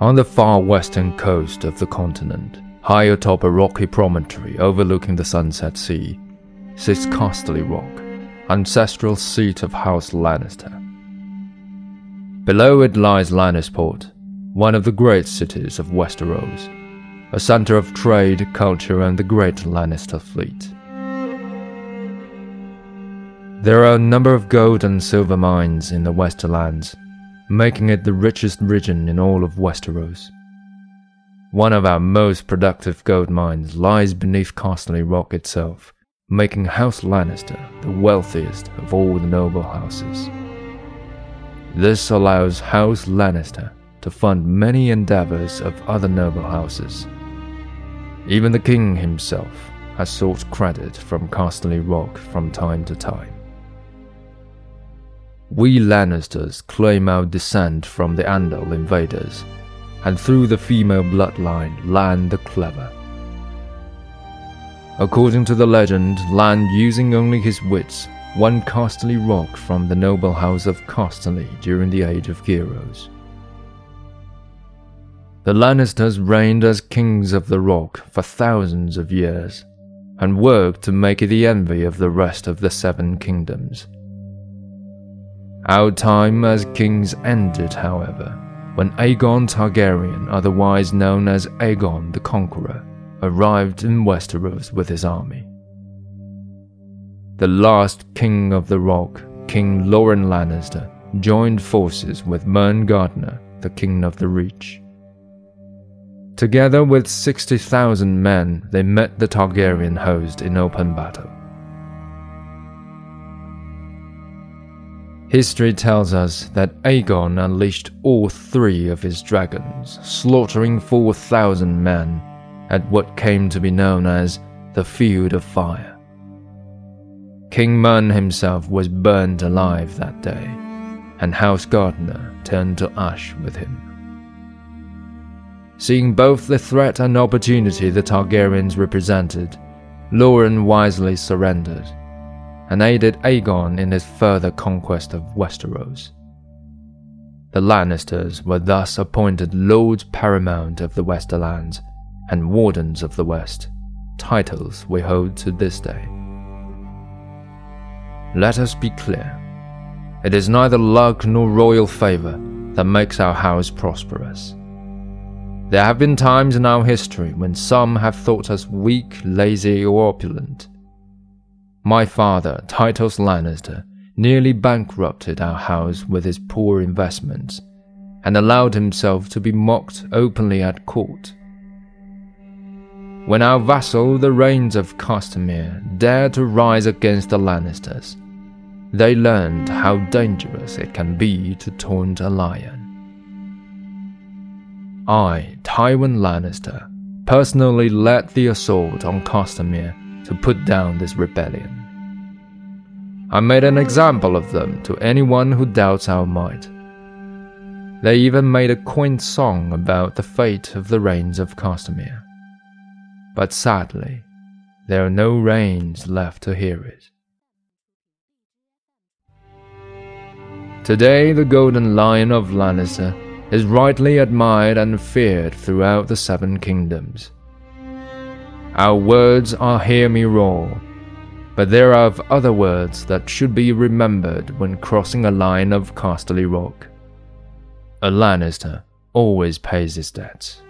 On the far western coast of the continent, high atop a rocky promontory overlooking the Sunset Sea, sits Casterly Rock, ancestral seat of House Lannister. Below it lies Lannisport, one of the great cities of Westeros, a center of trade, culture, and the great Lannister fleet. There are a number of gold and silver mines in the Westerlands, making it the richest region in all of Westeros. One of our most productive gold mines lies beneath Casterly Rock itself, making House Lannister the wealthiest of all the noble houses. This allows House Lannister to fund many endeavors of other noble houses. Even the king himself has sought credit from Casterly Rock from time to time. We Lannisters claim our descent from the Andal invaders, and through the female bloodline, Lann the Clever. According to the legend, Lann, using only his wits, won Casterly Rock from the noble house of Casterly during the Age of Heroes. The Lannisters reigned as kings of the Rock for thousands of years, and worked to make it the envy of the rest of the Seven Kingdoms. Our time as kings ended, however, when Aegon Targaryen, otherwise known as Aegon the Conqueror, arrived in Westeros with his army. The last king of the Rock, King Loren Lannister, joined forces with Mern Gardner, the king of the Reach. Together with 60,000 men, they met the Targaryen host in open battle. History tells us that Aegon unleashed all three of his dragons, slaughtering 4,000 men at what came to be known as the Field of Fire. King Mern himself was burned alive that day, and House Gardner turned to ash with him. Seeing both the threat and opportunity the Targaryens represented, Loren wisely surrendered and aided Aegon in his further conquest of Westeros. The Lannisters were thus appointed Lords Paramount of the Westerlands and Wardens of the West, titles we hold to this day. Let us be clear it is neither luck nor royal favor that makes our house prosperous. There have been times in our history when some have thought us weak, lazy, or opulent my father, Tytos Lannister, nearly bankrupted our house with his poor investments and allowed himself to be mocked openly at court. When our vassal, the Reynes of Castamere, dared to rise against the Lannisters, they learned how dangerous it can be to taunt a lion. I, Tywin Lannister, personally led the assault on Castamere to put down this rebellion. I made an example of them to anyone who doubts our might. They even made a quaint song about the fate of the Reynes of Castamere. But sadly, there are no Reynes left to hear it. Today, the Golden Lion of Lannister is rightly admired and feared throughout the Seven Kingdoms. Our words are Hear Me Roar, but there are other words that should be remembered when crossing a line of Casterly Rock. A Lannister always pays his debts.